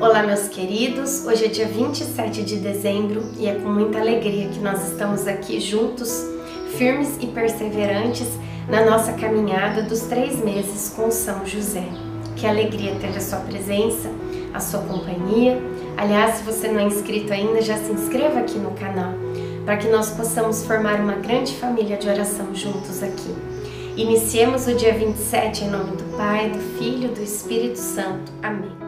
Olá, meus queridos. Hoje é dia 27 de dezembro e é com muita alegria que nós estamos aqui juntos, firmes e perseverantes na nossa caminhada dos três meses com São José. Que alegria ter a sua presença, a sua companhia. Aliás, se você não é inscrito ainda, já se inscreva aqui no canal para que nós possamos formar uma grande família de oração juntos aqui. Iniciemos o dia 27 em nome do Pai, do Filho e do Espírito Santo. Amém.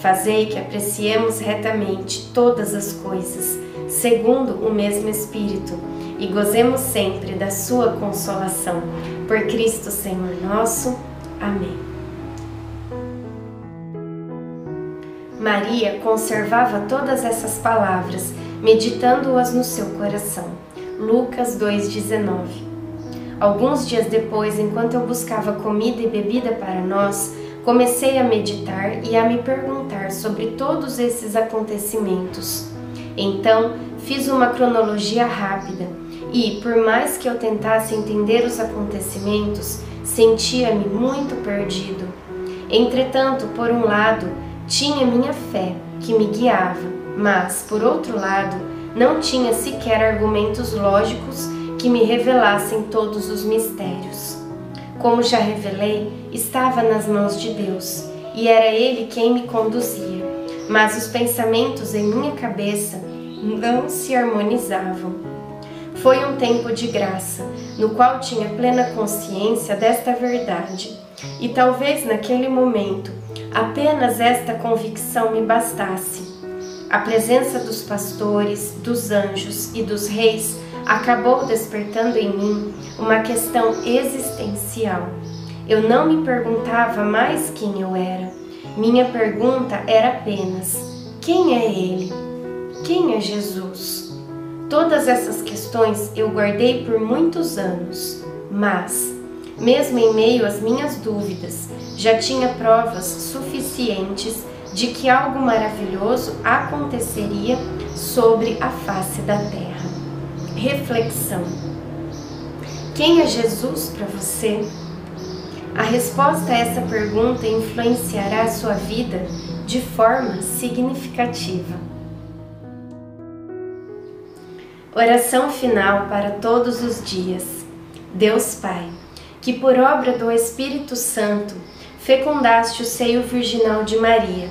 fazei que apreciemos retamente todas as coisas, segundo o mesmo Espírito, e gozemos sempre da sua consolação. Por Cristo Senhor nosso. Amém. Maria conservava todas essas palavras, meditando-as no seu coração. Lucas 2,19 Alguns dias depois, enquanto eu buscava comida e bebida para nós, comecei a meditar e a me perguntar sobre todos esses acontecimentos. Então, fiz uma cronologia rápida e, por mais que eu tentasse entender os acontecimentos, sentia-me muito perdido. Entretanto, por um lado, tinha minha fé, que me guiava, mas, por outro lado, não tinha sequer argumentos lógicos que me revelassem todos os mistérios. Como já revelei, estava nas mãos de Deus e era Ele quem me conduzia, mas os pensamentos em minha cabeça não se harmonizavam. Foi um tempo de graça, no qual tinha plena consciência desta verdade, e talvez naquele momento apenas esta convicção me bastasse. A presença dos pastores, dos anjos e dos reis acabou despertando em mim uma questão existencial. Eu não me perguntava mais quem eu era. Minha pergunta era apenas: quem é Ele? Quem é Jesus? Todas essas questões eu guardei por muitos anos, mas, mesmo em meio às minhas dúvidas, já tinha provas suficientes de que algo maravilhoso aconteceria sobre a face da terra reflexão. Quem é Jesus para você? A resposta a essa pergunta influenciará a sua vida de forma significativa. Oração final para todos os dias. Deus Pai, que por obra do Espírito Santo fecundaste o seio virginal de Maria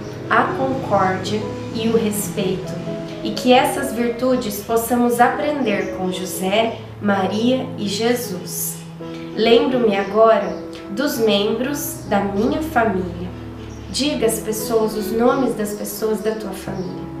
a concórdia e o respeito, e que essas virtudes possamos aprender com José, Maria e Jesus. Lembro-me agora dos membros da minha família. Diga às pessoas os nomes das pessoas da tua família.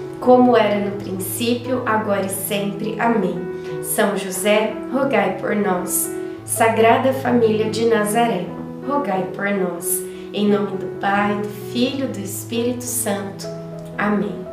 como era no princípio, agora e sempre. Amém. São José, rogai por nós. Sagrada Família de Nazaré, rogai por nós. Em nome do Pai, do Filho e do Espírito Santo. Amém.